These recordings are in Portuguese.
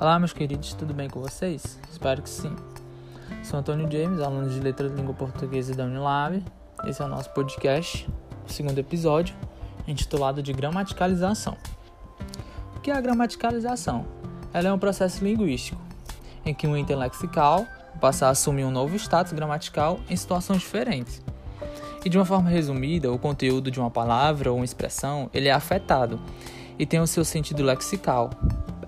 Olá, meus queridos, tudo bem com vocês? Espero que sim. Sou Antônio James, aluno de Letra de Língua Portuguesa da Unilab. Esse é o nosso podcast, o segundo episódio, intitulado de Gramaticalização. O que é a gramaticalização? Ela é um processo linguístico em que um ente lexical passa a assumir um novo status gramatical em situações diferentes. E de uma forma resumida, o conteúdo de uma palavra ou uma expressão ele é afetado e tem o seu sentido lexical,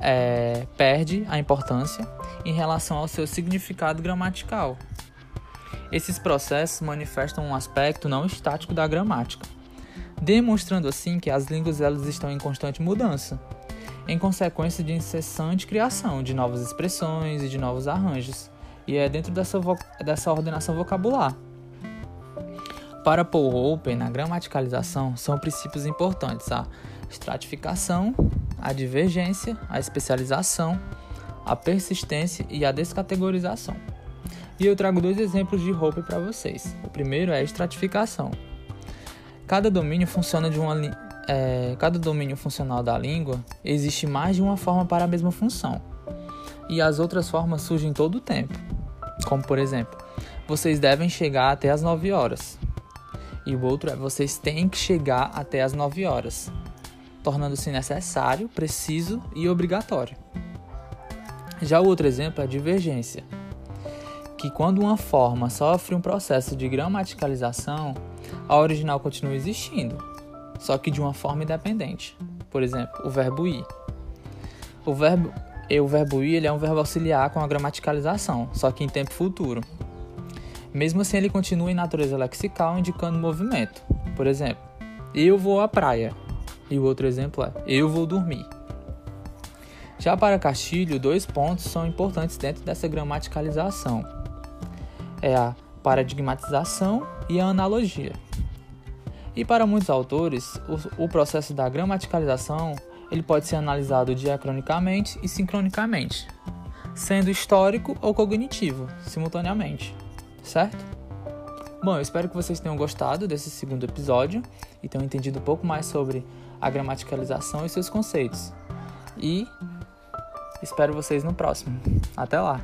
é, perde a importância em relação ao seu significado gramatical. Esses processos manifestam um aspecto não estático da gramática, demonstrando assim que as línguas elas estão em constante mudança, em consequência de incessante criação de novas expressões e de novos arranjos, e é dentro dessa, dessa ordenação vocabular. Para Paul Open, na gramaticalização, são princípios importantes a estratificação, a divergência, a especialização, a persistência e a descategorização. E eu trago dois exemplos de Hope para vocês. O primeiro é a estratificação. Cada domínio funciona de uma é, cada domínio funcional da língua existe mais de uma forma para a mesma função. E as outras formas surgem todo o tempo. Como por exemplo, vocês devem chegar até as 9 horas. E o outro é vocês têm que chegar até as 9 horas tornando-se necessário, preciso e obrigatório. Já o outro exemplo é a divergência, que quando uma forma sofre um processo de gramaticalização, a original continua existindo, só que de uma forma independente. Por exemplo, o verbo ir. O verbo, o verbo ir ele é um verbo auxiliar com a gramaticalização, só que em tempo futuro. Mesmo assim, ele continua em natureza lexical, indicando movimento. Por exemplo, eu vou à praia. E o outro exemplo é: eu vou dormir. Já para Castilho, dois pontos são importantes dentro dessa gramaticalização: é a paradigmatização e a analogia. E para muitos autores, o, o processo da gramaticalização ele pode ser analisado diacronicamente e sincronicamente, sendo histórico ou cognitivo, simultaneamente, certo? Bom, eu espero que vocês tenham gostado desse segundo episódio e tenham entendido um pouco mais sobre a gramaticalização e seus conceitos. E espero vocês no próximo. Até lá!